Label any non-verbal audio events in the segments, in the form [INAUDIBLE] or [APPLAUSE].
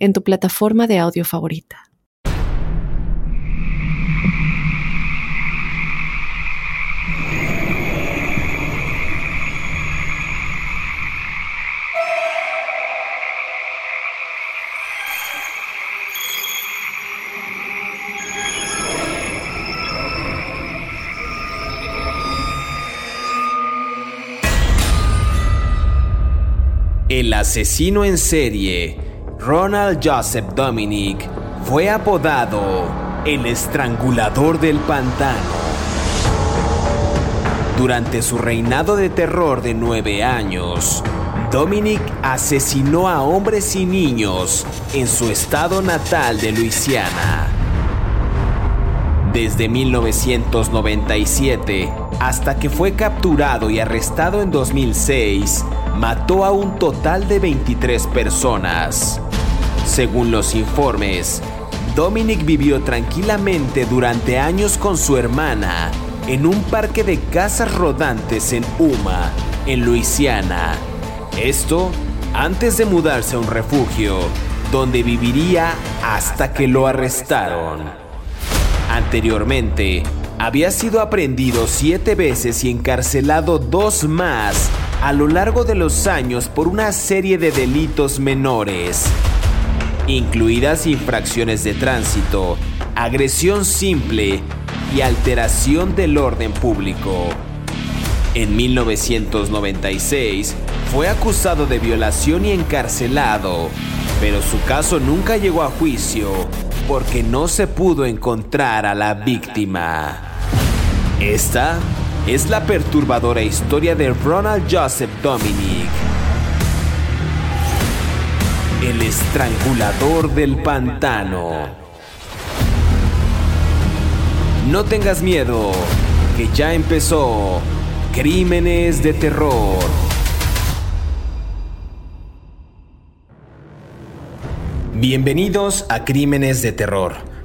en tu plataforma de audio favorita. El asesino en serie Ronald Joseph Dominic fue apodado el estrangulador del pantano. Durante su reinado de terror de nueve años, Dominic asesinó a hombres y niños en su estado natal de Luisiana. Desde 1997 hasta que fue capturado y arrestado en 2006, mató a un total de 23 personas. Según los informes, Dominic vivió tranquilamente durante años con su hermana en un parque de casas rodantes en Uma, en Luisiana. Esto antes de mudarse a un refugio, donde viviría hasta que lo arrestaron. Anteriormente, había sido aprendido siete veces y encarcelado dos más a lo largo de los años por una serie de delitos menores incluidas infracciones de tránsito, agresión simple y alteración del orden público. En 1996 fue acusado de violación y encarcelado, pero su caso nunca llegó a juicio porque no se pudo encontrar a la víctima. Esta es la perturbadora historia de Ronald Joseph Dominic el estrangulador del pantano. No tengas miedo, que ya empezó Crímenes de Terror. Bienvenidos a Crímenes de Terror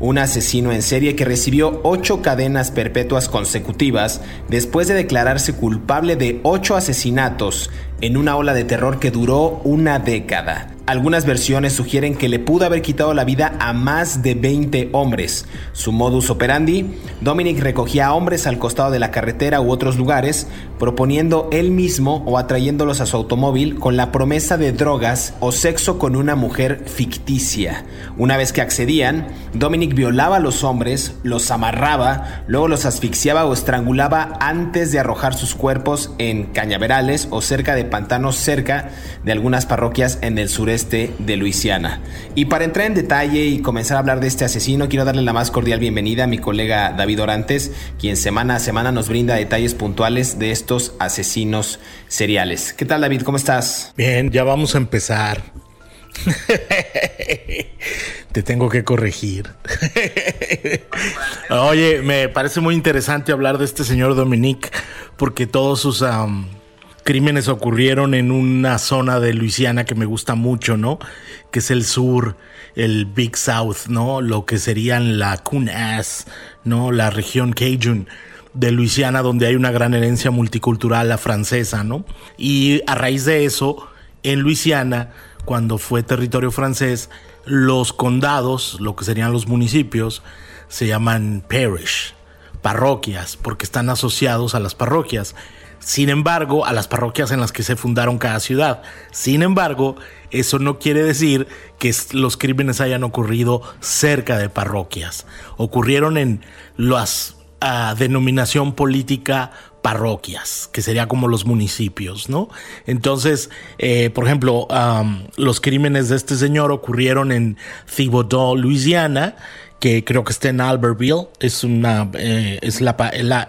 un asesino en serie que recibió ocho cadenas perpetuas consecutivas después de declararse culpable de ocho asesinatos en una ola de terror que duró una década. Algunas versiones sugieren que le pudo haber quitado la vida a más de 20 hombres. Su modus operandi, Dominic recogía a hombres al costado de la carretera u otros lugares, proponiendo él mismo o atrayéndolos a su automóvil con la promesa de drogas o sexo con una mujer ficticia. Una vez que accedían, Dominic violaba a los hombres, los amarraba, luego los asfixiaba o estrangulaba antes de arrojar sus cuerpos en cañaverales o cerca de pantanos cerca de algunas parroquias en el sureste de Luisiana. Y para entrar en detalle y comenzar a hablar de este asesino, quiero darle la más cordial bienvenida a mi colega David Orantes, quien semana a semana nos brinda detalles puntuales de estos asesinos seriales. ¿Qué tal David? ¿Cómo estás? Bien, ya vamos a empezar. [LAUGHS] Te tengo que corregir. [LAUGHS] Oye, me parece muy interesante hablar de este señor Dominique porque todos sus crímenes ocurrieron en una zona de Luisiana que me gusta mucho, ¿no? Que es el sur, el Big South, ¿no? Lo que serían la Kunas, ¿no? La región Cajun de Luisiana, donde hay una gran herencia multicultural la francesa, ¿no? Y a raíz de eso, en Luisiana, cuando fue territorio francés, los condados, lo que serían los municipios, se llaman parish, parroquias, porque están asociados a las parroquias. Sin embargo, a las parroquias en las que se fundaron cada ciudad. Sin embargo, eso no quiere decir que los crímenes hayan ocurrido cerca de parroquias. Ocurrieron en las denominación política parroquias, que sería como los municipios, ¿no? Entonces, eh, por ejemplo, los crímenes de este señor ocurrieron en Thibodaux, Luisiana, que creo que está en Albertville, es una, eh, es la,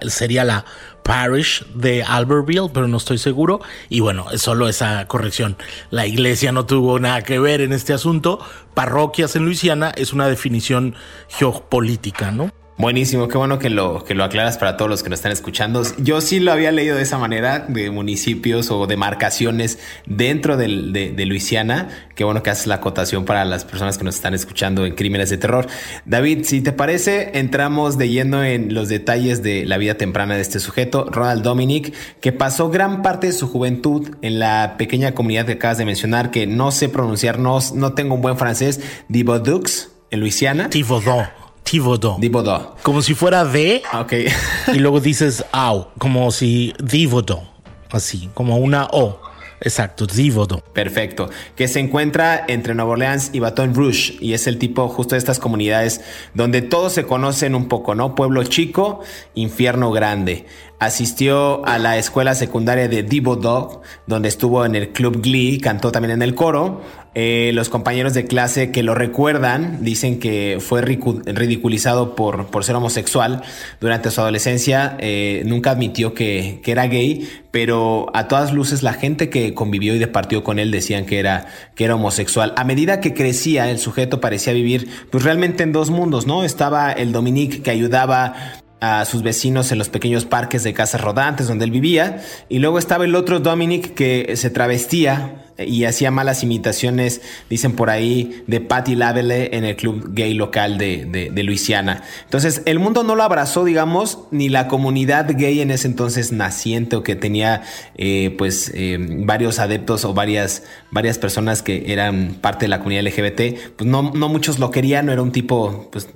sería la parish de Albertville, pero no estoy seguro. Y bueno, es solo esa corrección. La iglesia no tuvo nada que ver en este asunto. Parroquias en Luisiana es una definición geopolítica, ¿no? Buenísimo, qué bueno que lo, que lo aclaras para todos los que nos están escuchando. Yo sí lo había leído de esa manera, de municipios o demarcaciones dentro de, de, Luisiana. Qué bueno que haces la acotación para las personas que nos están escuchando en Crímenes de Terror. David, si te parece, entramos de lleno en los detalles de la vida temprana de este sujeto, Ronald Dominic, que pasó gran parte de su juventud en la pequeña comunidad que acabas de mencionar, que no sé pronunciar, no, no tengo un buen francés, Divodux, en Luisiana. Divodux. Tivodo. Divodo. Como si fuera de. Ah, ok. [LAUGHS] y luego dices au, como si Divodo. Así, como una O. Exacto, Divodo. Perfecto. Que se encuentra entre Nueva Orleans y Baton Rouge. Y es el tipo justo de estas comunidades donde todos se conocen un poco, ¿no? Pueblo chico, infierno grande. Asistió a la escuela secundaria de Divo Dog, donde estuvo en el Club Glee, cantó también en el coro. Eh, los compañeros de clase que lo recuerdan dicen que fue ridiculizado por, por ser homosexual durante su adolescencia. Eh, nunca admitió que, que, era gay, pero a todas luces la gente que convivió y departió con él decían que era, que era homosexual. A medida que crecía, el sujeto parecía vivir pues realmente en dos mundos, ¿no? Estaba el Dominique que ayudaba a sus vecinos en los pequeños parques de casas rodantes donde él vivía. Y luego estaba el otro Dominic que se travestía y hacía malas imitaciones, dicen por ahí, de Patty Lavelle en el club gay local de, de, Luisiana. Entonces, el mundo no lo abrazó, digamos, ni la comunidad gay en ese entonces naciente o que tenía eh, pues eh, varios adeptos o varias, varias personas que eran parte de la comunidad LGBT, pues no, no muchos lo querían, no era un tipo pues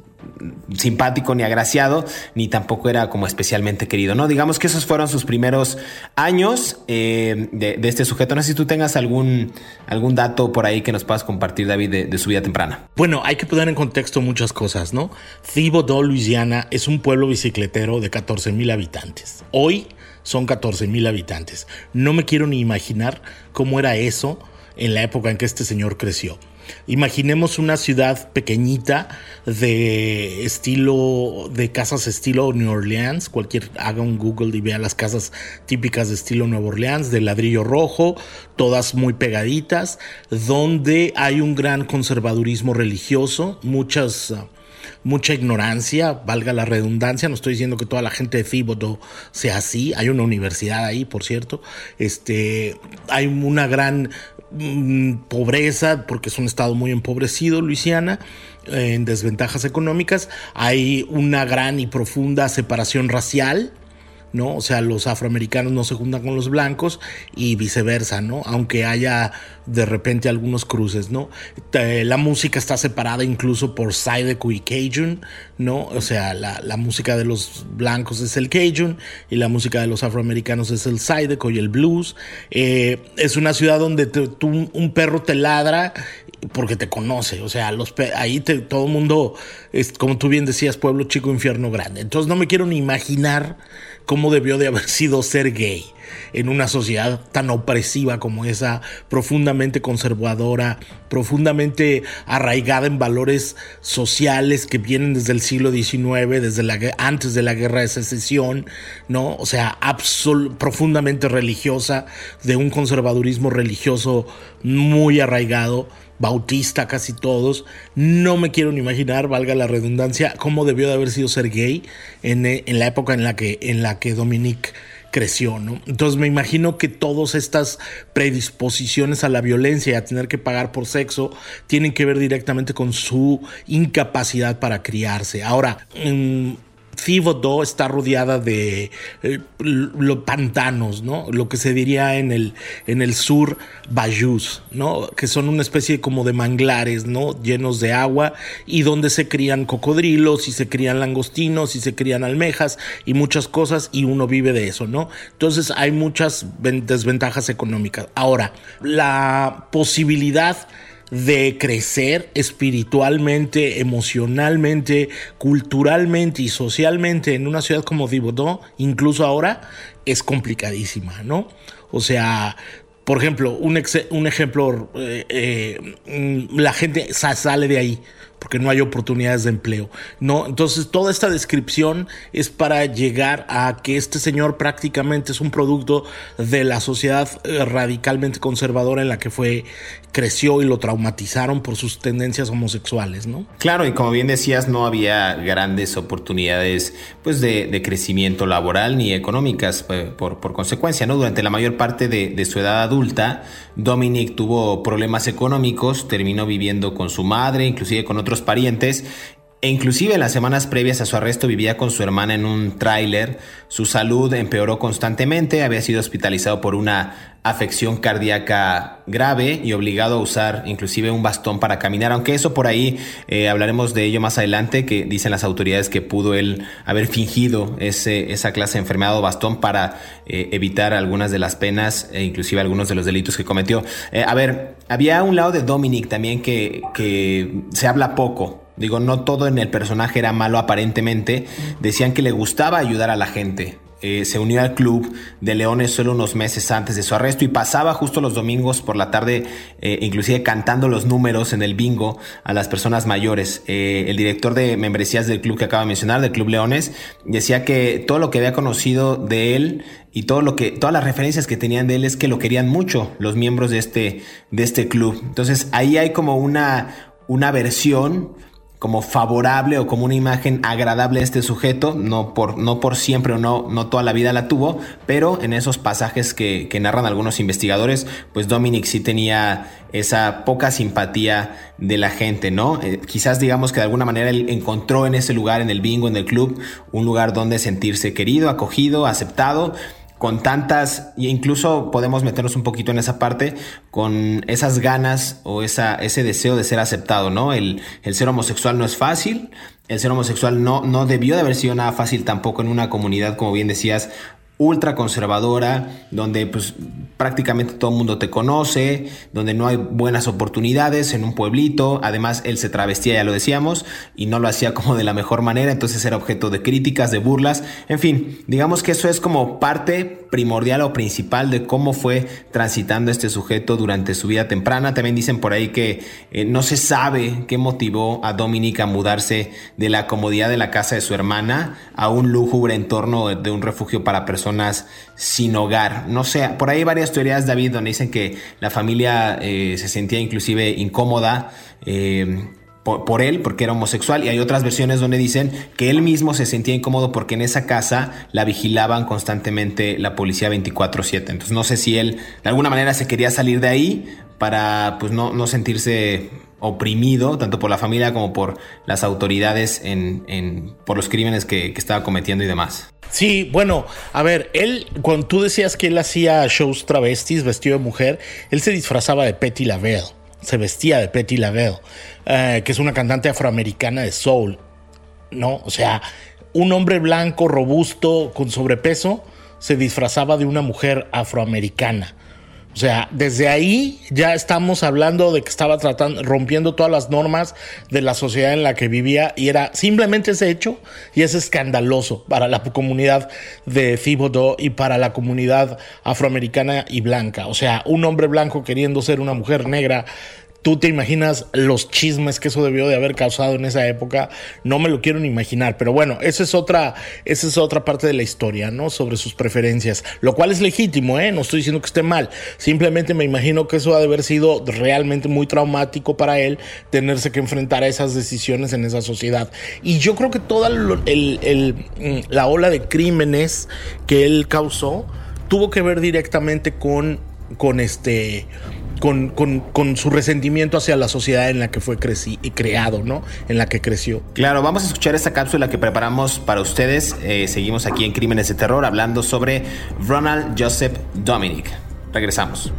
simpático ni agraciado, ni tampoco era como especialmente querido, ¿no? Digamos que esos fueron sus primeros años eh, de, este sujeto. No sé si tú tengas algún, algún dato por ahí que nos puedas compartir, David, de, su vida temprana. Bueno, hay que poner en contexto muchas cosas, ¿no? Thibodaux, Louisiana, es un pueblo bicicletero de 14 mil habitantes. Hoy son 14 mil habitantes. No me quiero ni imaginar cómo era eso en la época en que este señor creció. Imaginemos una ciudad pequeñita de estilo, de casas estilo New Orleans. Cualquier, haga un Google y vea las casas típicas de estilo Nueva Orleans, de ladrillo rojo, todas muy pegaditas, donde hay un gran conservadurismo religioso, muchas mucha ignorancia, valga la redundancia, no estoy diciendo que toda la gente de Thibodeau sea así, hay una universidad ahí, por cierto, este, hay una gran Mm, pobreza, porque es un estado muy empobrecido, Luisiana, en desventajas económicas. Hay una gran y profunda separación racial. ¿No? O sea, los afroamericanos no se juntan con los blancos y viceversa, ¿no? Aunque haya de repente algunos cruces, ¿no? La música está separada incluso por Zydeco y Cajun, ¿no? O sea, la, música de los blancos es el Cajun y la música de los afroamericanos es el Zydeco y el blues. Eh, es una ciudad donde tú, un perro te ladra porque te conoce, o sea, los ahí todo el mundo, es, como tú bien decías, pueblo chico, infierno grande. Entonces no me quiero ni imaginar cómo debió de haber [LAUGHS] sido ser gay en una sociedad tan opresiva como esa, profundamente conservadora, profundamente arraigada en valores sociales que vienen desde el siglo XIX, desde la, antes de la guerra de secesión, ¿no? O sea, profundamente religiosa, de un conservadurismo religioso muy arraigado bautista casi todos. No me quiero ni imaginar, valga la redundancia, cómo debió de haber sido ser gay en, en la época en la que, en la que Dominique creció, ¿no? Entonces me imagino que todas estas predisposiciones a la violencia y a tener que pagar por sexo tienen que ver directamente con su incapacidad para criarse. Ahora, Thibodeau está rodeada de eh, los pantanos, ¿no? Lo que se diría en el, en el sur bayous, ¿no? Que son una especie como de manglares, ¿no? Llenos de agua y donde se crían cocodrilos y se crían langostinos y se crían almejas y muchas cosas y uno vive de eso, ¿no? Entonces hay muchas desventajas económicas. Ahora, la posibilidad de crecer espiritualmente, emocionalmente, culturalmente y socialmente en una ciudad como Dibodó, incluso ahora, es complicadísima, ¿no? O sea, por ejemplo, un, un ejemplo, eh, eh, mm, la gente sale de ahí porque no hay oportunidades de empleo. No, entonces toda esta descripción es para llegar a que este señor prácticamente es un producto de la sociedad eh, radicalmente conservadora en la que fue creció y lo traumatizaron por sus tendencias homosexuales, ¿no? Claro, y como bien decías, no había grandes oportunidades pues de, crecimiento laboral ni económicas eh, por, por, consecuencia, ¿no? Durante la mayor parte de, de su edad adulta, Dominic tuvo problemas económicos, terminó viviendo con su madre, inclusive con otros parientes, e inclusive en las semanas previas a su arresto vivía con su hermana en un tráiler. Su salud empeoró constantemente, había sido hospitalizado por una afección cardíaca grave y obligado a usar inclusive un bastón para caminar, aunque eso por ahí eh, hablaremos de ello más adelante, que dicen las autoridades que pudo él haber fingido ese, esa clase de enfermedad o bastón para eh, evitar algunas de las penas e inclusive algunos de los delitos que cometió. Eh, a ver, había un lado de Dominic también que, que se habla poco Digo, no todo en el personaje era malo aparentemente. Decían que le gustaba ayudar a la gente. Eh, se unió al club de Leones solo unos meses antes de su arresto y pasaba justo los domingos por la tarde, eh, inclusive cantando los números en el bingo a las personas mayores. Eh, el director de membresías del club que acaba de mencionar, del Club Leones, decía que todo lo que había conocido de él y todo lo que, todas las referencias que tenían de él es que lo querían mucho los miembros de este, de este club. Entonces ahí hay como una, una versión como favorable o como una imagen agradable a este sujeto, no por, no por siempre o no, no toda la vida la tuvo, pero en esos pasajes que, narran algunos investigadores, pues Dominic sí tenía esa poca simpatía de la gente, ¿no? Eh, quizás digamos que de alguna manera él encontró en ese lugar, en el bingo, en el club, un lugar donde sentirse querido, acogido, aceptado, con tantas, e incluso podemos meternos un poquito en esa parte, con esas ganas o esa, ese deseo de ser aceptado, ¿no? El, el ser homosexual no es fácil, el ser homosexual no, no debió de haber sido nada fácil tampoco en una comunidad, como bien decías, ultra conservadora, donde pues prácticamente todo el mundo te conoce, donde no hay buenas oportunidades en un pueblito, además él se travestía, ya lo decíamos, y no lo hacía [LAUGHS] como de la mejor manera, entonces era objeto de críticas, de burlas, en fin, digamos que eso es como parte primordial o principal de cómo fue transitando este sujeto durante su vida temprana. También dicen por ahí que eh, no se sabe qué motivó a Dominic a mudarse de la comodidad de la casa de su hermana a un lúgubre entorno de un refugio para personas sin hogar. No sé, por ahí hay varias teorías, David, donde dicen que la familia eh, se sentía inclusive incómoda. Eh, por, él, porque era homosexual, y hay otras versiones donde dicen que él mismo se sentía incómodo porque en esa casa la vigilaban constantemente la policía 24/7. Entonces no sé si él de alguna manera se quería salir de ahí para pues no, no sentirse oprimido, tanto por la familia como por las autoridades en, por los crímenes que, estaba cometiendo y demás. Sí, bueno, a ver, él, cuando tú decías que él hacía shows travestis vestido de mujer, él se disfrazaba de Petty Lavelle se vestía de Petty LaBelle, eh, que es una cantante afroamericana de soul, ¿no? O sea, un hombre blanco, robusto, con sobrepeso, se disfrazaba de una mujer afroamericana. O sea, desde ahí ya estamos hablando de que estaba tratando, rompiendo todas las normas de la sociedad en la que vivía y era simplemente ese hecho y es escandaloso para la comunidad de Thibodeau y para la comunidad afroamericana y blanca. O sea, un hombre blanco queriendo ser una mujer negra Tú te imaginas los chismes que eso debió de haber causado en esa época. No me lo quiero ni imaginar. Pero bueno, esa es otra, esa es otra parte de la historia, ¿no? Sobre sus preferencias. Lo cual es legítimo, ¿eh? No estoy diciendo que esté mal. Simplemente me imagino que eso ha de haber sido realmente muy traumático para él tenerse que enfrentar a esas decisiones en esa sociedad. Y yo creo que toda mm, la ola de crímenes que él causó tuvo que ver directamente con, con este con, su resentimiento hacia la sociedad en la que fue creci y creado, ¿no? En la que creció. Claro, vamos a escuchar esta cápsula que preparamos para ustedes. Eh, seguimos aquí en Crímenes de Terror hablando sobre Ronald Joseph Dominic. Regresamos.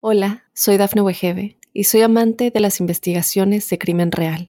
Hola, soy Dafne Wegebe y soy amante de las investigaciones de crimen real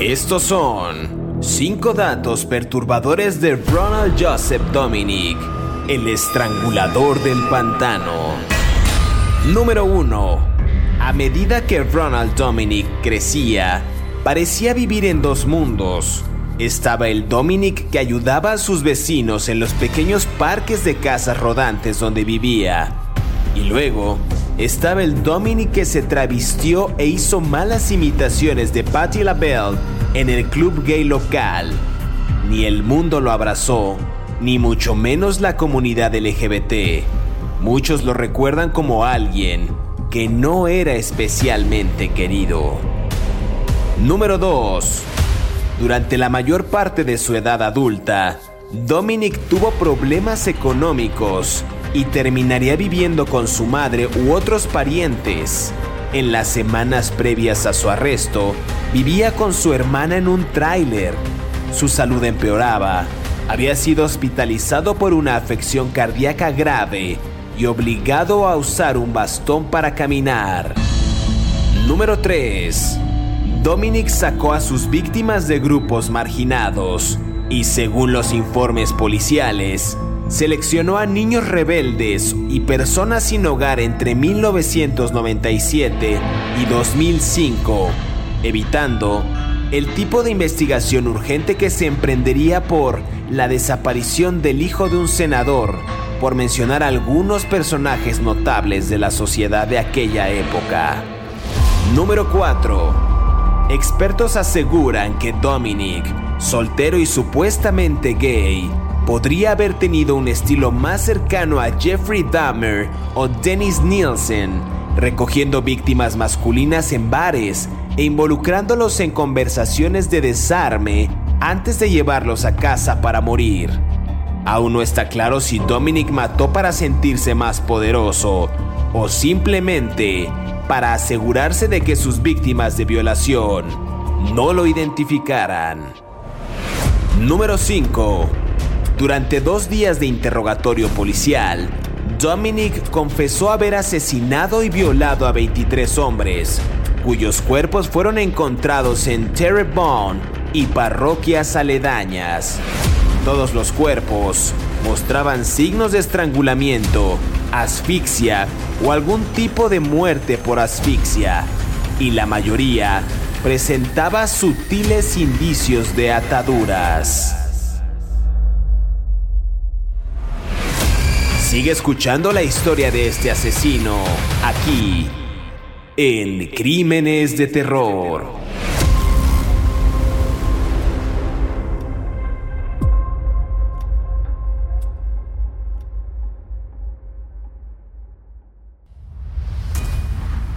Estos son 5 datos perturbadores de Ronald Joseph Dominic, el estrangulador del pantano. Número 1. A medida que Ronald Dominic crecía, parecía vivir en dos mundos. Estaba el Dominic que ayudaba a sus vecinos en los pequeños parques de casas rodantes donde vivía. Y luego estaba el Dominic que se travistió e hizo malas imitaciones de Patti LaBelle en el club gay local. Ni el mundo lo abrazó, ni mucho menos la comunidad LGBT. Muchos lo recuerdan como alguien que no era especialmente querido. Número 2. Durante la mayor parte de su edad adulta, Dominic tuvo problemas económicos y terminaría viviendo con su madre u otros parientes. En las semanas previas a su arresto, vivía con su hermana en un tráiler. Su salud empeoraba. Había sido hospitalizado por una afección cardíaca grave y obligado a usar un bastón para caminar. Número 3. Dominic sacó a sus víctimas de grupos marginados y según los informes policiales, seleccionó a niños rebeldes y personas sin hogar entre 1997 y 2005, evitando el tipo de investigación urgente que se emprendería por la desaparición del hijo de un senador, por mencionar algunos personajes notables de la sociedad de aquella época. Número 4. Expertos aseguran que Dominic, soltero y supuestamente gay, podría haber tenido un estilo más cercano a Jeffrey Dahmer o Dennis Nielsen, recogiendo víctimas masculinas en bares e involucrándolos en conversaciones de desarme antes de llevarlos a casa para morir. Aún no está claro si Dominic mató para sentirse más poderoso o simplemente para asegurarse de que sus víctimas de violación no lo identificaran. Número 5. Durante dos días de interrogatorio policial, Dominic confesó haber asesinado y violado a 23 hombres, cuyos cuerpos fueron encontrados en Terrebonne y parroquias aledañas. Todos los cuerpos mostraban signos de estrangulamiento, asfixia o algún tipo de muerte por asfixia, y la mayoría presentaba sutiles indicios de ataduras. Sigue escuchando la historia de este asesino aquí en Crímenes de Terror.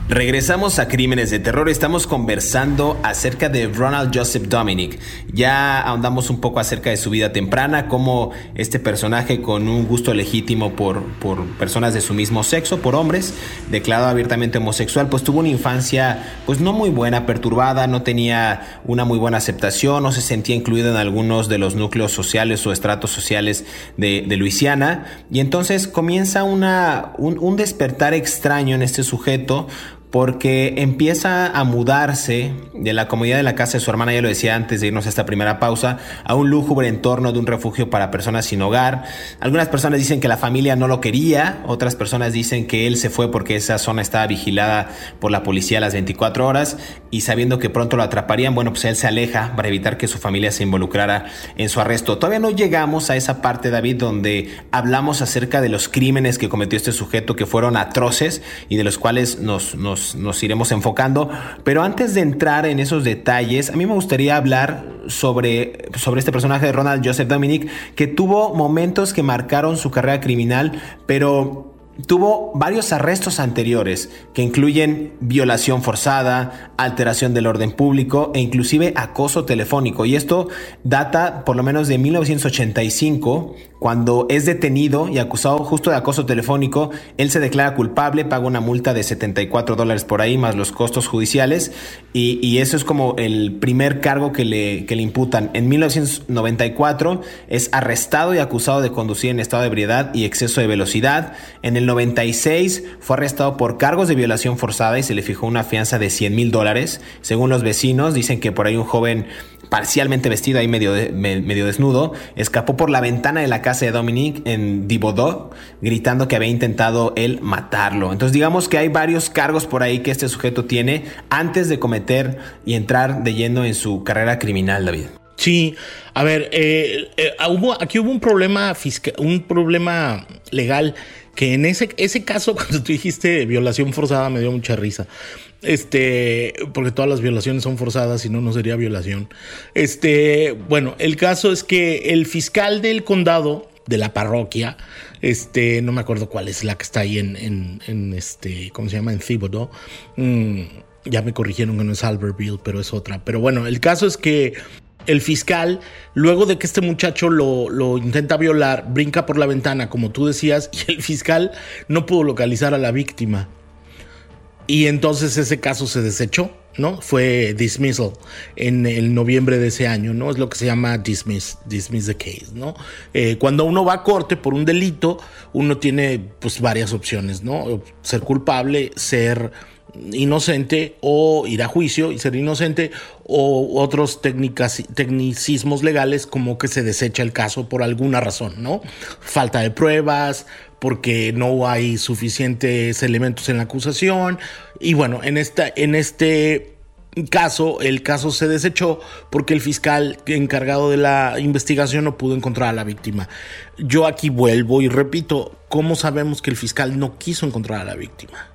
Regresamos a Crímenes de Terror. Estamos conversando acerca de Ronald Joseph Dominic. Ya ahondamos un poco acerca de su vida temprana, cómo este personaje con un gusto legítimo por, por personas de su mismo sexo, por hombres, declarado abiertamente homosexual, pues tuvo una infancia pues no muy buena, perturbada, no tenía una muy buena aceptación, no se sentía incluido en algunos de los núcleos sociales o estratos sociales de, de Luisiana. Y entonces comienza una, un, un despertar extraño en este sujeto porque empieza a mudarse de la comodidad de la casa de su hermana, ya lo decía antes de irnos a esta primera pausa, a un lúgubre entorno de un refugio para personas sin hogar. Algunas personas dicen que la familia no lo quería, otras personas dicen que él se fue porque esa zona estaba vigilada por la policía a las 24 horas y sabiendo que pronto lo atraparían, bueno, pues él se aleja para evitar que su familia se involucrara en su arresto. Todavía no llegamos a esa parte, David, donde hablamos acerca de los crímenes que cometió este sujeto que fueron atroces y de los cuales nos, nos nos, iremos enfocando. Pero antes de entrar en esos detalles, a mí me gustaría hablar sobre, sobre este personaje de Ronald Joseph Dominic, que tuvo momentos que marcaron su carrera criminal, pero tuvo varios arrestos anteriores que incluyen violación forzada, alteración del orden público e inclusive acoso telefónico. Y esto data por lo menos de 1985, cuando es detenido y acusado justo de acoso telefónico. Él se declara culpable, paga una multa de 74 dólares por ahí más los costos judiciales y, eso es como el primer cargo que le, que le imputan. En 1994 es arrestado y acusado de conducir en estado de ebriedad y exceso de velocidad. En el 96 fue arrestado por cargos de violación forzada y se le fijó una fianza de 100 mil dólares. Según los vecinos, dicen que por ahí un joven parcialmente vestido ahí medio, medio desnudo, escapó por la ventana de la casa de Dominique en Dibodó, gritando que había intentado él matarlo. Entonces digamos que hay varios cargos por ahí que este sujeto tiene antes de cometer y entrar de lleno en su carrera criminal, David. Sí, a ver, eh, eh, aquí hubo un problema fiscal, un problema legal que en ese, ese caso, [LAUGHS] cuando tú dijiste violación forzada, me dio mucha risa. Este, porque todas las violaciones son forzadas, y no, no sería violación. Este, bueno, el caso es que el fiscal del condado de la parroquia, este, no me acuerdo cuál es la que está ahí en, en, este, ¿cómo se llama? En Thibodeau. Mm, ya me corrigieron que no es Albertville, pero es otra. Pero bueno, el caso es que el fiscal, luego de que este muchacho lo, intenta violar, brinca por la ventana, como tú decías, [LAUGHS] y el fiscal no pudo localizar a la víctima. Y entonces ese caso se desechó, ¿no? Fue dismissal en el noviembre de ese año, ¿no? Es lo que se llama dismiss, dismiss the case, ¿no? Eh, cuando uno va a corte por un delito, uno tiene pues varias opciones, ¿no? Ser culpable, ser inocente o ir a juicio y ser inocente o otros técnicas, tecnicismos legales como que se desecha el caso por alguna razón, ¿no? Falta de pruebas, porque no hay suficientes elementos en la acusación y bueno, en, esta, en este caso, el caso se desechó porque el fiscal encargado de la investigación no pudo encontrar a la víctima. Yo aquí vuelvo y repito, ¿cómo sabemos que el fiscal no quiso encontrar a la víctima?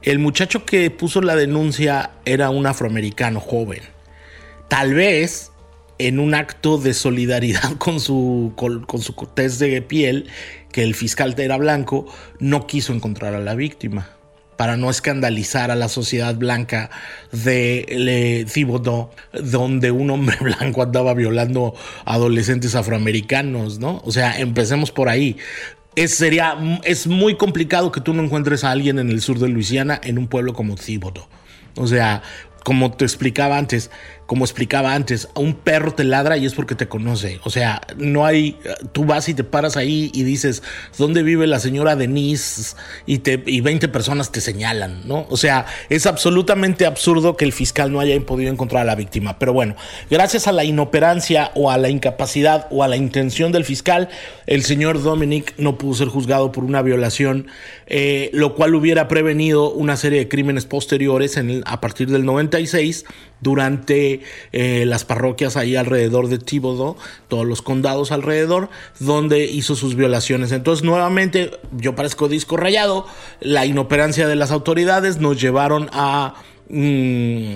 El muchacho que puso la denuncia era un afroamericano joven. Tal vez en un acto de solidaridad [LAUGHS] con su, con, su test de piel, que el fiscal era blanco, no quiso encontrar a la víctima para no escandalizar a la sociedad blanca de Thibodeau, donde un hombre [LAUGHS] blanco andaba violando adolescentes afroamericanos, ¿no? O sea, empecemos por ahí es, sería, es muy complicado que tú no encuentres a alguien en el sur de Luisiana en un pueblo como Thibodeau. O sea, como te explicaba antes, como explicaba antes, a un perro te ladra y es porque te conoce. O sea, no hay, tú vas y te paras ahí y dices, ¿dónde vive la señora Denise? Y, te, y 20 personas te señalan, ¿no? O sea, es absolutamente absurdo que el fiscal no haya podido encontrar a la víctima. Pero bueno, gracias a la inoperancia o a la incapacidad o a la intención del fiscal, el señor Dominic no pudo ser juzgado por una violación, eh, lo cual hubiera prevenido una serie de crímenes posteriores en a partir del 96 durante eh, las parroquias ahí alrededor de Thibodeau, todos los condados alrededor, donde hizo sus violaciones. Entonces, nuevamente, yo parezco disco rayado, la inoperancia de las autoridades nos llevaron a mm,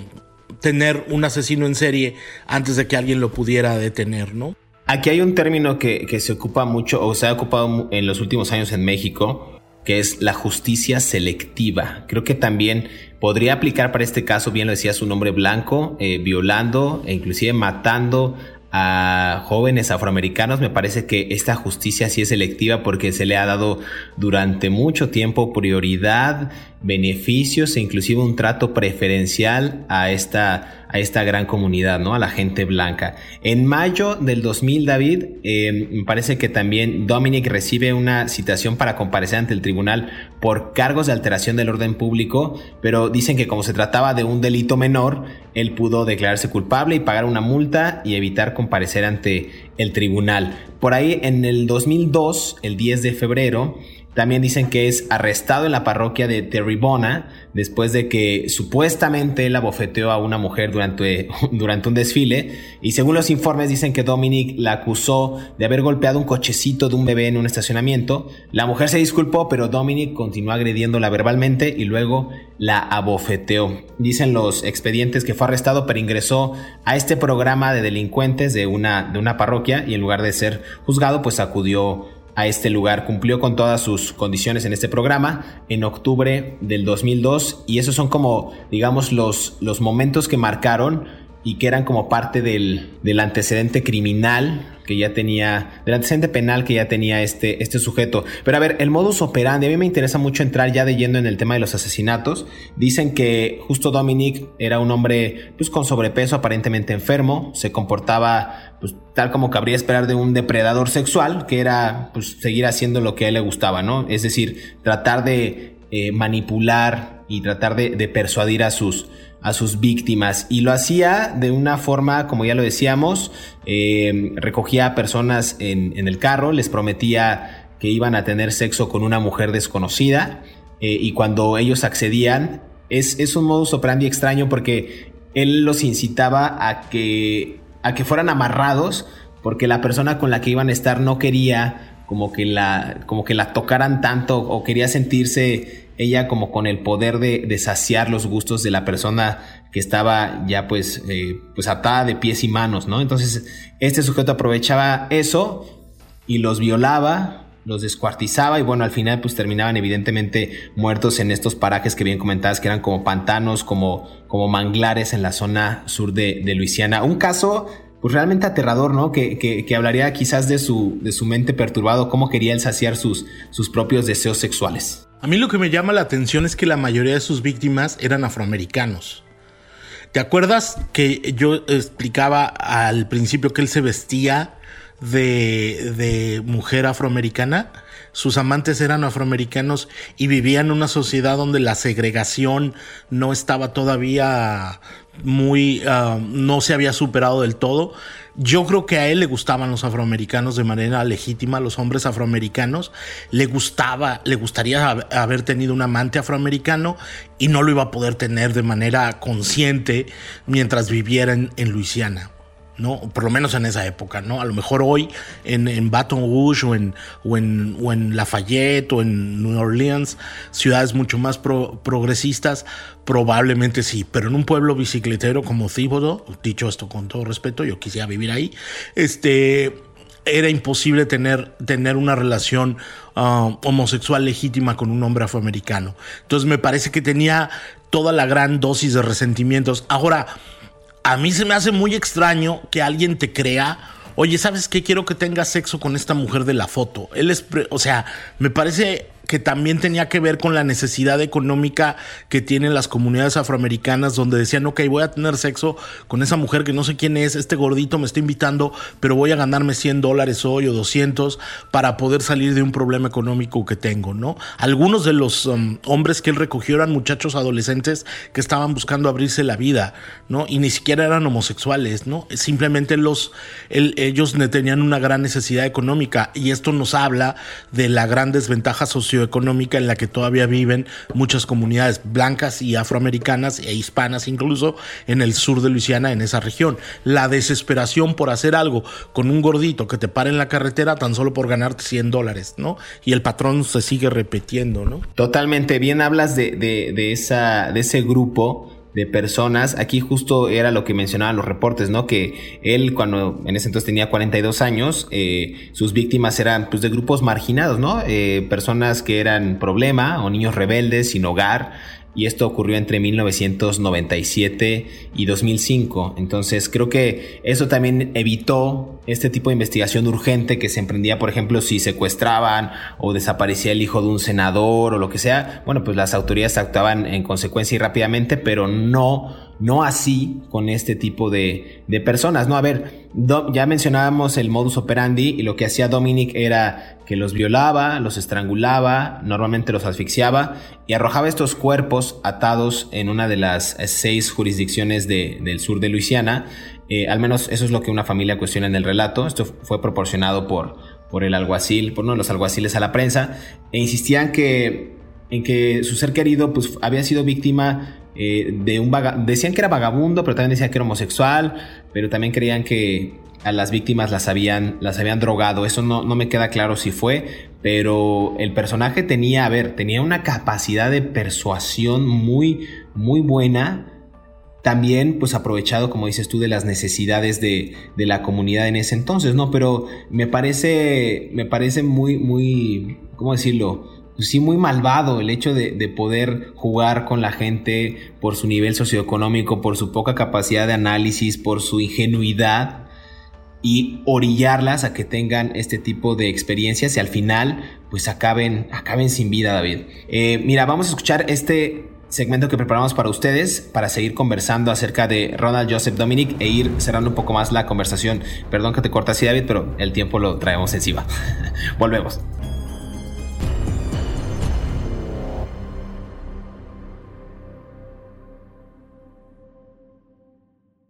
tener un asesino en serie antes de que alguien lo pudiera detener, ¿no? Aquí hay un término que, que se ocupa mucho o se ha ocupado en los últimos años en México, que es la justicia selectiva. Creo que también podría aplicar para este caso, bien lo decía su nombre blanco, eh, violando e inclusive matando a jóvenes afroamericanos, me parece que esta justicia sí es selectiva porque se le ha dado durante mucho tiempo prioridad, beneficios e inclusive un trato preferencial a esta a esta gran comunidad, ¿no? A la gente blanca. En mayo del 2000, David, eh, me parece que también Dominic recibe una citación para comparecer ante el tribunal por cargos de alteración del orden público, pero dicen que como se trataba de un delito menor, él pudo declararse culpable y pagar una multa y evitar comparecer ante el tribunal. Por ahí en el 2002, el 10 de febrero, también dicen que es arrestado en la parroquia de Terribona después de que supuestamente él abofeteó a una mujer durante, [LAUGHS] durante un desfile. Y según los informes dicen que Dominic la acusó de haber golpeado un cochecito de un bebé en un estacionamiento. La mujer se disculpó, pero Dominic continuó agrediéndola verbalmente y luego la abofeteó. Dicen los expedientes que fue arrestado, pero ingresó a este programa de delincuentes de una, de una parroquia y en lugar de ser juzgado, pues acudió a este lugar. Cumplió con todas sus condiciones en este programa en octubre del 2002 y esos son como, digamos, los, los momentos que marcaron y que eran como parte del, del antecedente criminal que ya tenía, del antecedente penal que ya tenía este, este sujeto. Pero a ver, el modus operandi, a mí me interesa mucho entrar ya de yendo en el tema de los asesinatos. Dicen que justo Dominic era un hombre pues con sobrepeso, aparentemente enfermo, se comportaba pues tal como cabría esperar de un depredador sexual, que era pues seguir haciendo lo que a él le gustaba, ¿no? Es decir, tratar de eh, manipular y tratar de, de persuadir a sus a sus víctimas. Y lo hacía de una forma, como ya lo decíamos, eh, recogía a personas en, el carro, les prometía que iban a tener sexo con una mujer desconocida eh, y cuando ellos accedían, es, es un modus operandi extraño porque él los incitaba a que, a que fueran amarrados porque la persona con la que iban a estar no quería como que la, como que la tocaran tanto o quería sentirse ella como con el poder de, saciar los gustos de la persona que estaba ya pues, eh, pues atada de pies y manos, ¿no? Entonces este sujeto aprovechaba eso y los violaba, los descuartizaba y bueno, al final pues terminaban evidentemente muertos en estos parajes que bien comentabas que eran como pantanos, como, como manglares en la zona sur de, de Luisiana. Un caso pues realmente aterrador, ¿no? Que, que, hablaría quizás de su, de su mente perturbado, cómo quería él saciar sus, sus propios deseos sexuales. A mí lo que me llama la atención es que la mayoría de sus víctimas eran afroamericanos. ¿Te acuerdas que yo explicaba al principio que él se vestía de, de mujer afroamericana? Sus amantes eran afroamericanos y vivían en una sociedad donde la segregación no estaba todavía muy, ah, no se había superado del todo. Yo creo que a él le gustaban los afroamericanos de manera legítima, los hombres afroamericanos. Le gustaba, le gustaría haber tenido un amante afroamericano y no lo iba a poder tener de manera consciente mientras viviera en, en Luisiana. ¿No? Por lo menos en esa época, ¿no? A lo mejor hoy en, Baton Rouge o en, o en, o, en, Lafayette o en New Orleans, ciudades mucho más progresistas, probablemente sí, pero en un pueblo bicicletero como Thibodeau, dicho esto con todo respeto, yo quisiera vivir ahí, este, era imposible tener, tener una relación uh, homosexual legítima con un hombre afroamericano. Entonces me parece que tenía toda la gran dosis de resentimientos. Ahora, a mí se me hace muy extraño que alguien te crea, oye, ¿sabes qué? Quiero que tengas sexo con esta mujer de la foto. Él es, o sea, me parece que también tenía que ver con la necesidad económica que tienen las comunidades afroamericanas, donde decían, ok, voy a tener sexo con esa mujer que no sé quién es, este gordito me está invitando, pero voy a ganarme 100 dólares hoy o 200 para poder salir de un problema económico que tengo, ¿no? Algunos de los um, hombres que él recogió eran muchachos adolescentes que estaban buscando abrirse la vida, ¿no? Y ni siquiera eran homosexuales, ¿no? Simplemente los, ellos tenían una gran necesidad económica y esto nos habla de la gran desventaja social económica en la que todavía viven muchas comunidades blancas y afroamericanas e hispanas incluso en el sur de Luisiana, en esa región. La desesperación por hacer algo con un gordito que te pare en la carretera tan solo por ganarte 100 dólares, ¿no? Y el patrón se sigue repitiendo, ¿no? Totalmente, bien hablas de, de, esa, de ese grupo de personas. Aquí justo era lo que mencionaban los reportes, ¿no? Que él cuando en ese entonces tenía 42 años, eh, sus víctimas eran pues de grupos marginados, ¿no? Eh, personas que eran problema o niños rebeldes sin hogar y esto ocurrió entre 1997 y 2005. Entonces creo que eso también evitó este tipo de investigación urgente que se emprendía, por ejemplo, si secuestraban o desaparecía el hijo de un senador o lo que sea. Bueno, pues las autoridades actuaban en consecuencia y rápidamente, pero no no así con este tipo de, de personas, ¿no? A ver, ya mencionábamos el modus operandi y lo que hacía Dominic era que los violaba, los estrangulaba, normalmente los asfixiaba y arrojaba estos cuerpos atados en una de las seis jurisdicciones de, del sur de Luisiana. Eh, al menos eso es lo que una familia cuestiona en el relato. Esto fue proporcionado por, por el alguacil, por uno de los alguaciles a la prensa, e insistían que en que su ser querido pues había sido víctima eh, de un decían que era vagabundo, pero también decían que era homosexual, pero también creían que a las víctimas las habían, las habían drogado. Eso no, no me queda claro si fue, pero el personaje tenía, a ver, tenía una capacidad de persuasión muy, muy buena también pues aprovechado, como dices tú, de las necesidades de, la comunidad en ese entonces, ¿no? Pero me parece, me parece muy, muy, ¿cómo decirlo? Pues sí, muy malvado el hecho de, de, poder jugar con la gente por su nivel socioeconómico, por su poca capacidad de análisis, por su ingenuidad y orillarlas a que tengan este tipo de experiencias y al final pues acaben, acaben sin vida, David. Eh, mira, vamos a escuchar este segmento que preparamos para ustedes para seguir conversando acerca de Ronald Joseph Dominic e ir cerrando un poco más la conversación. Perdón que te corta así, David, pero el tiempo lo traemos encima. [LAUGHS] Volvemos.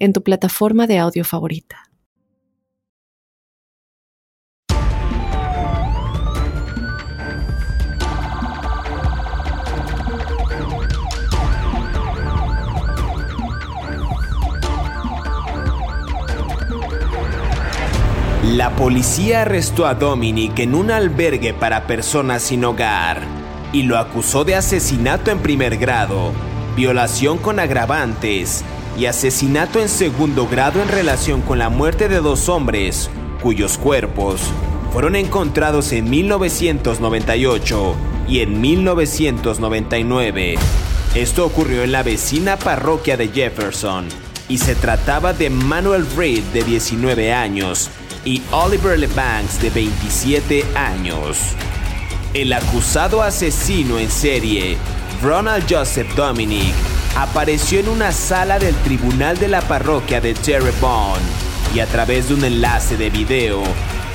en tu plataforma de audio favorita. La policía arrestó a Dominic en un albergue para personas sin hogar y lo acusó de asesinato en primer grado, violación con agravantes y asesinato en segundo grado en relación con la muerte de dos hombres cuyos cuerpos fueron encontrados en 1998 y en 1999. Esto ocurrió en la vecina parroquia de Jefferson y se trataba de Manuel Reed de 19 años y Oliver LeBanks de 27 años. El acusado asesino en serie, Ronald Joseph Dominic, apareció en una sala del tribunal de la parroquia de Terrebonne y a través de un enlace de video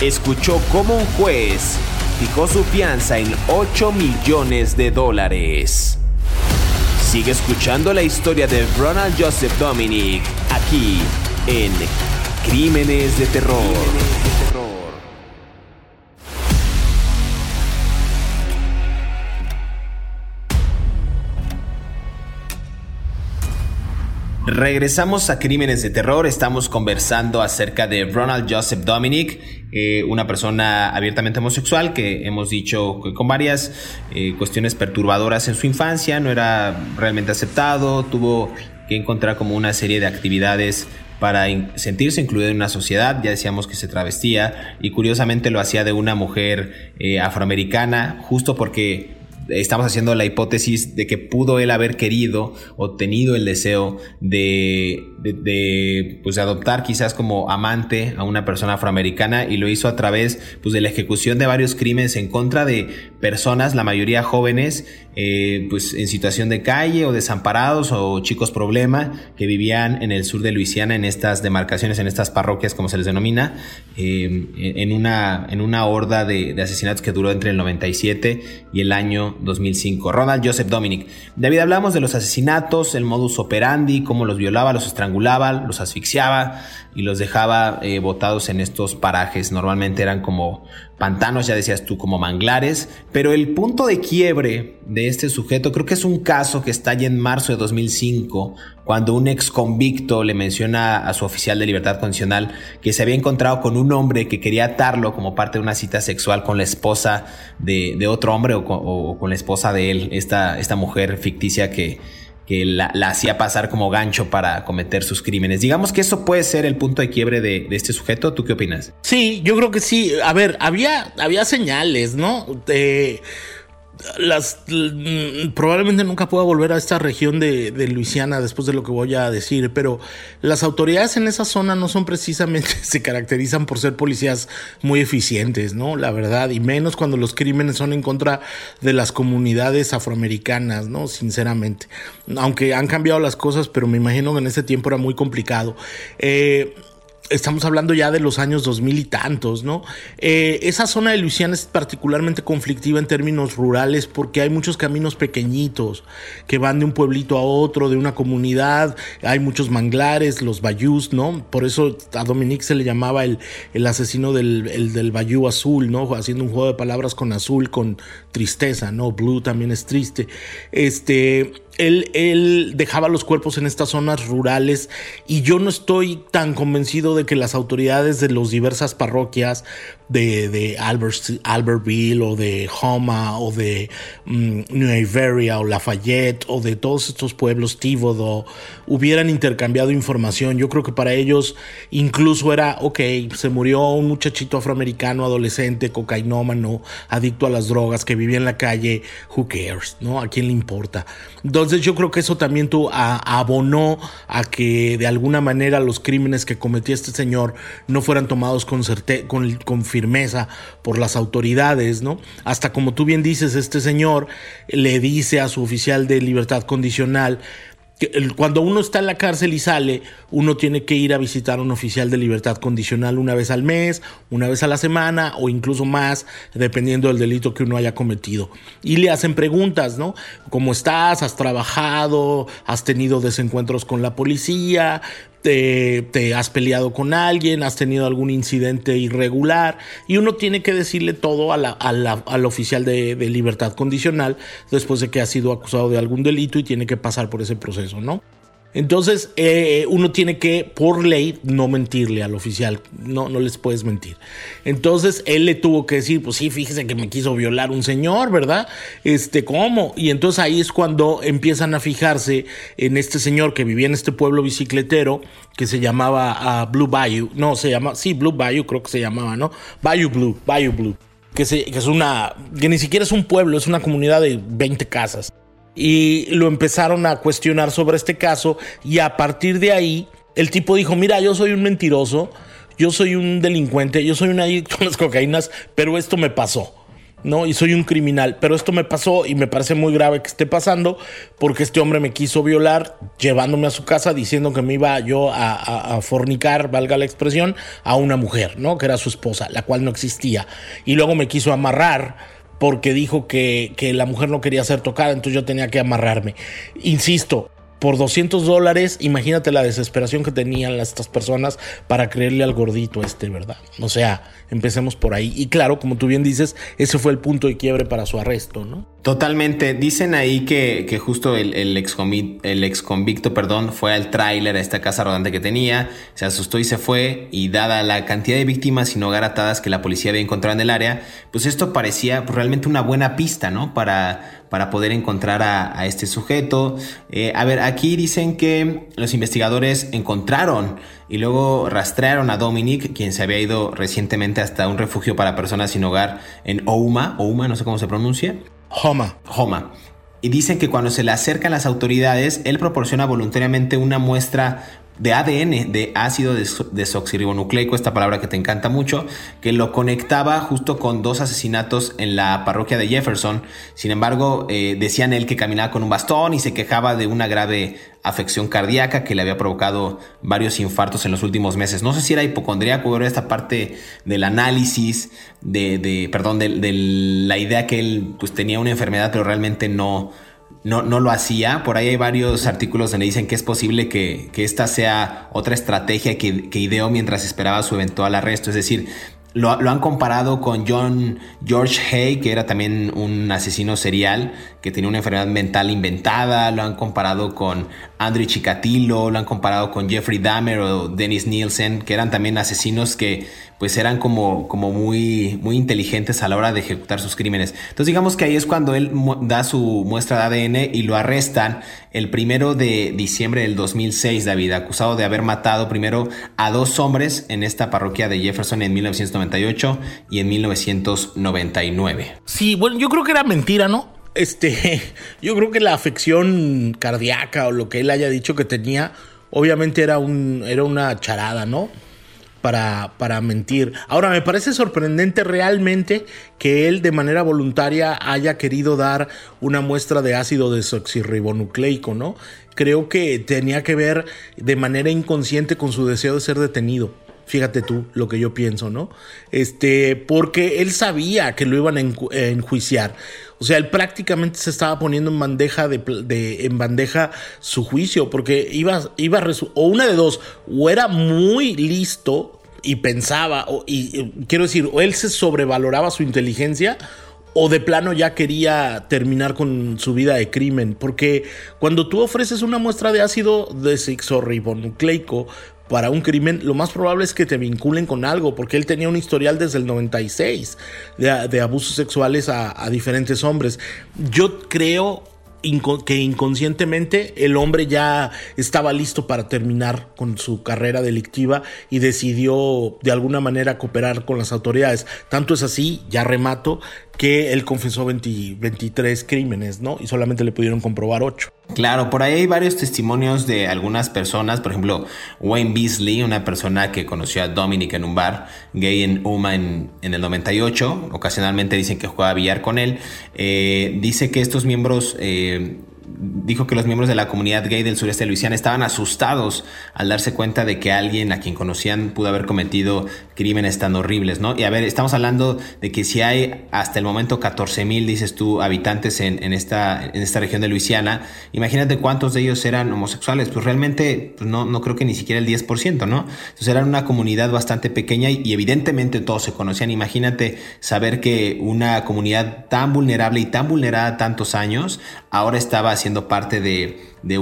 escuchó cómo un juez fijó su fianza en 8 millones de dólares. Sigue escuchando la historia de Ronald Joseph Dominic aquí en Crímenes de terror. Regresamos a Crímenes de Terror, estamos conversando acerca de Ronald Joseph Dominic, eh, una persona abiertamente homosexual que hemos dicho que con varias eh, cuestiones perturbadoras en su infancia, no era realmente aceptado, tuvo que encontrar como una serie de actividades para sentirse incluido en una sociedad. Ya decíamos que se travestía y curiosamente lo hacía de una mujer eh, afroamericana, justo porque estamos haciendo la hipótesis de que pudo él haber querido o tenido el deseo de, de, pues, adoptar quizás como amante a una persona afroamericana y lo hizo a través pues, de la ejecución de varios crímenes en contra de personas, la mayoría jóvenes, eh, pues en situación de calle o desamparados o chicos problema que vivían en el sur de Luisiana en estas demarcaciones, en estas parroquias como se les denomina, eh, en, una, en una horda de, de asesinatos que duró entre el 97 y el año 2005. Ronald Joseph Dominic. David, hablamos de los asesinatos, el modus operandi, cómo los violaba, los estrangulaba, los asfixiaba y los dejaba eh, botados en estos parajes. Normalmente eran como pantanos, ya decías tú, como manglares. Pero el punto de quiebre de este sujeto creo que es un caso que está ya en marzo de 2005, cuando un ex convicto le menciona a su oficial de libertad condicional que se había encontrado con un hombre que quería atarlo como parte de una cita sexual con la esposa de, otro hombre o con, la esposa de él, esta, esta mujer ficticia que que la, hacía pasar como gancho para cometer sus crímenes. Digamos que eso puede ser el punto de quiebre de, este sujeto. ¿Tú qué opinas? Sí, yo creo que sí. A ver, había, había señales, ¿no? De las mm, probablemente nunca pueda volver a esta región de, Luisiana después de lo que voy a decir, pero las autoridades en esa zona no son precisamente, [LAUGHS] se caracterizan por ser policías muy eficientes, ¿no? La verdad, y menos cuando los crímenes son en contra de las comunidades afroamericanas, ¿no? Sinceramente. Aunque han cambiado las cosas, pero me imagino que en ese tiempo era muy complicado. Eh, estamos hablando ya de los años 2000 y tantos, ¿no? Eh, esa zona de Luisiana es particularmente conflictiva en términos rurales porque hay muchos caminos pequeñitos que van de un pueblito a otro, de una comunidad, hay muchos manglares, los bayous, ¿no? Por eso a Dominique se le llamaba el, el asesino del, del bayou azul, ¿no? Haciendo un juego de palabras con azul, con tristeza, ¿no? Blue también es triste. Este, él, dejaba los cuerpos en estas zonas rurales y yo no estoy tan convencido de que las autoridades de las diversas parroquias de, de Albertville o de Homa o de mm, New Iberia o Lafayette o de todos estos pueblos, Tívodo, hubieran intercambiado información. Yo creo que para ellos incluso era, ok, se murió un muchachito afroamericano, adolescente, cocainómano, adicto a las drogas, que vivía en la calle, who cares, ¿no? ¿A quién le importa? Entonces yo creo que eso también tú abonó a que de alguna manera los crímenes que cometió este señor no fueran tomados con, con, con firmeza por las autoridades, ¿no? Hasta como tú bien dices, este señor le dice a su oficial de libertad condicional, cuando uno está en la cárcel y sale, uno tiene que ir a visitar a un oficial de libertad condicional una vez al mes, una vez a la semana o incluso más, dependiendo del delito que uno haya cometido. Y le hacen preguntas, ¿no? ¿Cómo estás? ¿Has trabajado? ¿Has tenido desencuentros con la policía? te, has peleado con alguien, has tenido algún incidente irregular y uno tiene que decirle todo al oficial de, de, libertad condicional después de que ha sido acusado de algún delito y tiene que pasar por ese proceso, ¿no? Entonces, eh, uno tiene que, por ley, no mentirle al oficial. No, no les puedes mentir. Entonces, él le tuvo que decir, pues sí, fíjese que me quiso violar un señor, ¿verdad? Este, ¿cómo? Y entonces ahí es cuando empiezan a fijarse en este señor que vivía en este pueblo bicicletero que se llamaba ah, Blue Bayou. No, se llama, sí, Blue Bayou creo que se llamaba, ¿no? Bayou Blue, Bayou Blue. Que, que es una, que ni siquiera es un pueblo, es una comunidad de 20 casas y lo empezaron a cuestionar sobre este caso y a partir de ahí el tipo dijo, mira, yo soy un mentiroso, yo soy un delincuente, yo soy un adicto [LAUGHS] a las cocaínas, pero esto me pasó. ¿no? Y soy un criminal. Pero esto me pasó y me parece muy grave que esté pasando porque este hombre me quiso violar llevándome a su casa diciendo que me iba yo a, a, fornicar, valga la expresión, a una mujer, ¿no? Que era su esposa, la cual no existía. Y luego me quiso amarrar porque dijo que, que, la mujer no quería ser tocada, entonces yo tenía que amarrarme. Insisto, por 200 dólares, imagínate la desesperación que tenían estas personas para creerle al gordito este, ¿verdad? O sea, empecemos por ahí. Y claro, como tú bien dices, ese fue el punto de quiebre para su arresto, ¿no? Totalmente. Dicen ahí que, que justo el, el, ex el ex convicto perdón, fue al tráiler a esta casa rodante que tenía, se asustó y se fue, y dada la cantidad de víctimas sin hogar atadas que la policía había encontrado en el área, pues esto parecía pues, realmente una buena pista, ¿no? Para, para poder encontrar a, este sujeto. Eh, a ver, aquí dicen que los investigadores encontraron y luego rastrearon a Dominic, quien se había ido recientemente hasta un refugio para personas sin hogar en Ouma, Ouma, no sé cómo se pronuncia. Homa. Homa. Y dicen que cuando se le acercan las autoridades, él proporciona voluntariamente una muestra de ADN, de ácido desoxirribonucleico, esta palabra que te encanta mucho, que lo conectaba justo con dos asesinatos en la parroquia de Jefferson. Sin embargo, eh, decían él que caminaba con un bastón y se quejaba de una grave afección cardíaca que le había provocado varios infartos en los últimos meses. No sé si era hipocondríaco o esta parte del análisis, de, perdón, de, de, la idea que él pues, tenía una enfermedad, pero realmente no, no, no lo hacía. Por ahí hay varios artículos donde dicen que es posible que, esta sea otra estrategia que, que, ideó mientras esperaba su eventual arresto. Es decir, lo, han comparado con John George Hay, que era también un asesino serial, que tenía una enfermedad mental inventada. Lo han comparado con Andrew Chikatilo, lo han comparado con Jeffrey Dahmer o Dennis Nielsen, que eran también asesinos que pues eran como, como muy, muy inteligentes a la hora de ejecutar sus crímenes. Entonces digamos que ahí es cuando él da su muestra de ADN y lo arrestan el primero de diciembre del 2006, David, acusado de haber matado primero a dos hombres en esta parroquia de Jefferson en 1998 y en 1999. Sí, bueno, yo creo que era mentira, ¿no? Este, [LAUGHS] yo creo que la afección cardíaca o lo que él haya dicho que tenía, obviamente era, un, era una charada, ¿no? Para, para mentir. Ahora, me parece sorprendente realmente que él de manera voluntaria haya querido dar una muestra de ácido desoxirribonucleico, ¿no? Creo que tenía que ver de manera inconsciente con su deseo de ser detenido. Fíjate tú lo que yo pienso, ¿no? Este, porque él sabía que lo iban a enjuiciar. O sea, él prácticamente se estaba poniendo en bandeja de, en bandeja su juicio, porque iba, iba o una de dos, o era muy listo y pensaba, o, y quiero decir, o él se sobrevaloraba su inteligencia, o de plano ya quería terminar con su vida de crimen, porque cuando tú ofreces una muestra de ácido desoxirribonucleico para un crimen, lo más probable es que te vinculen con algo, porque él tenía un historial desde el 96 de, abusos sexuales a diferentes hombres. Yo creo que inconscientemente el hombre ya estaba listo para terminar con su carrera delictiva y decidió de alguna manera cooperar con las autoridades. Tanto es así, ya remato, que él confesó 23 crímenes, ¿no? Y solamente le pudieron comprobar 8. Claro, por ahí hay varios testimonios de algunas personas, por ejemplo, Wayne Beasley, una persona que conoció a Dominic en un bar gay en Uma en, el 98, ocasionalmente dicen que jugaba billar con él, eh, dice que estos miembros... Eh, dijo que los miembros de la comunidad gay del sureste de Luisiana estaban asustados al darse cuenta de que alguien a quien conocían pudo haber cometido crímenes tan horribles, ¿no? Y a ver, estamos hablando de que si hay hasta el momento 14 mil, dices tú, habitantes en, esta, en esta región de Luisiana, imagínate cuántos de ellos eran homosexuales, pues realmente pues no, no creo que ni siquiera el 10%, ¿no? Entonces eran una comunidad bastante pequeña y, y evidentemente todos se conocían. Imagínate saber que una comunidad tan vulnerable y tan vulnerada tantos años ahora estaba siendo parte de, de,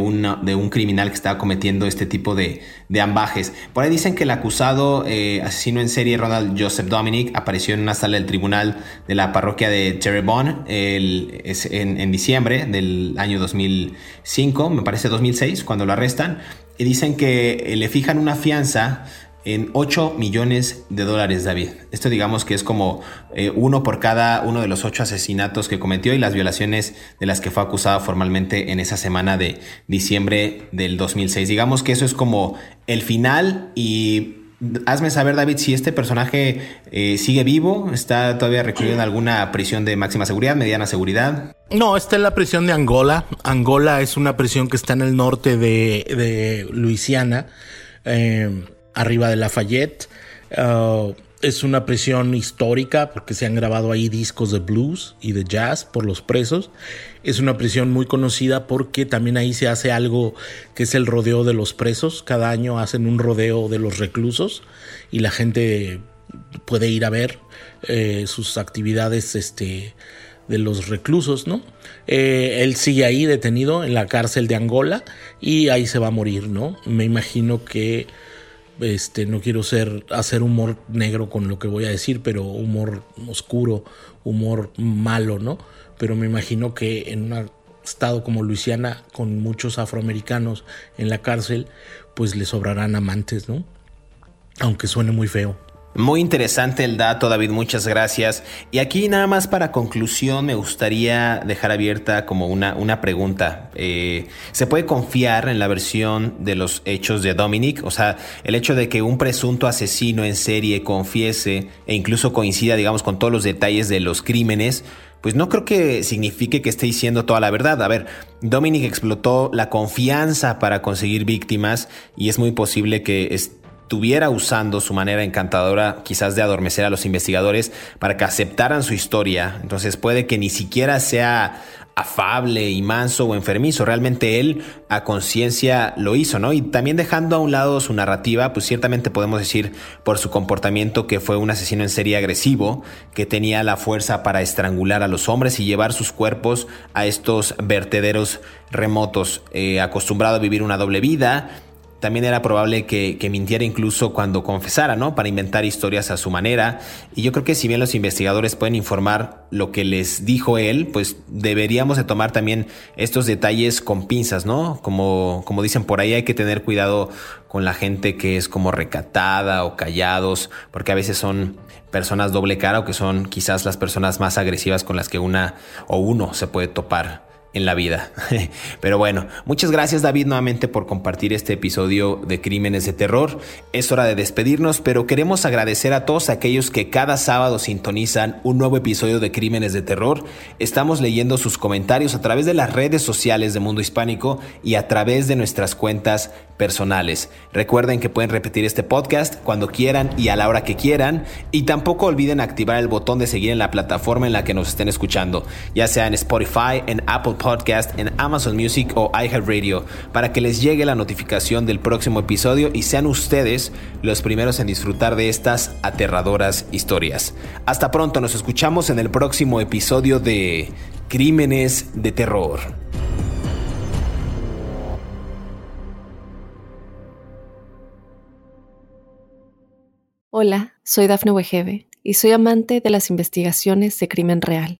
de un criminal que estaba cometiendo este tipo de, de ambajes. Por ahí dicen que el acusado eh, asesino en serie, Ronald Joseph Dominic, apareció en una sala del tribunal de la parroquia de Terrebonne en, en diciembre del año 2005, me parece 2006, cuando lo arrestan. Y dicen que le fijan una fianza en 8 millones de dólares, David. Esto digamos que es como eh, uno por cada uno de los ocho asesinatos que cometió y las violaciones de las que fue acusado formalmente en esa semana de diciembre del 2006. Digamos que eso es como el final y hazme saber, David, si este personaje eh, sigue vivo, está todavía recluido en alguna prisión de máxima seguridad, mediana seguridad. No, está en la prisión de Angola. Angola es una prisión que está en el norte de, de Luisiana. Eh, arriba de Lafayette. Uh, es una prisión histórica porque se han grabado ahí discos de blues y de jazz por los presos. Es una prisión muy conocida porque también ahí se hace algo que es el rodeo de los presos. Cada año hacen un rodeo de los reclusos y la gente puede ir a ver eh, sus actividades este, de los reclusos, ¿no? Eh, él sigue ahí detenido en la cárcel de Angola y ahí se va a morir, ¿no? Me imagino que este, no quiero ser, hacer humor negro con lo que voy a decir, pero humor oscuro, humor malo, ¿no? Pero me imagino que en un estado como Luisiana, con muchos afroamericanos en la cárcel, pues le sobrarán amantes, ¿no? Aunque suene muy feo. Muy interesante el dato, David, muchas gracias. Y aquí nada más para conclusión me gustaría dejar abierta como una, una pregunta. Eh, ¿Se puede confiar en la versión de los hechos de Dominic? O sea, el hecho de que un presunto asesino en serie confiese e incluso coincida, digamos, con todos los detalles de los crímenes, pues no creo que signifique que esté diciendo toda la verdad. A ver, Dominic explotó la confianza para conseguir víctimas y es muy posible que estuviera usando su manera encantadora quizás de adormecer a los investigadores para que aceptaran su historia. Entonces puede que ni siquiera sea afable y manso o enfermizo. Realmente él a conciencia lo hizo, ¿no? Y también dejando a un lado su narrativa, pues ciertamente podemos decir por su comportamiento que fue un asesino en serie agresivo, que tenía la fuerza para estrangular a los hombres y llevar sus cuerpos a estos vertederos remotos, eh, acostumbrado a vivir una doble vida también era probable que, mintiera incluso cuando confesara, ¿no? Para inventar historias a su manera. Y yo creo que si bien los investigadores pueden informar lo que les dijo él, pues deberíamos de tomar también estos detalles con pinzas, ¿no? Como, como dicen por ahí, hay que tener cuidado con la gente que es como recatada o callados, porque a veces son personas doble cara o que son quizás las personas más agresivas con las que una o uno se puede topar en la vida. [LAUGHS] Pero bueno, muchas gracias David nuevamente por compartir este episodio de Crímenes de Terror. Es hora de despedirnos, pero queremos agradecer a todos aquellos que cada sábado sintonizan un nuevo episodio de Crímenes de Terror. Estamos leyendo sus comentarios a través de las redes sociales de Mundo Hispánico y a través de nuestras cuentas personales. Recuerden que pueden repetir este podcast cuando quieran y a la hora que quieran y tampoco olviden activar el botón de seguir en la plataforma en la que nos estén escuchando, ya sea en Spotify, en Apple Podcast, en Amazon Music o iHeartRadio, para que les llegue la notificación del próximo episodio y sean ustedes los primeros en disfrutar de estas aterradoras historias. Hasta pronto, nos escuchamos en el próximo episodio de Crímenes de Terror. Hola, soy Dafne Wegebe y soy amante de las investigaciones de crimen real.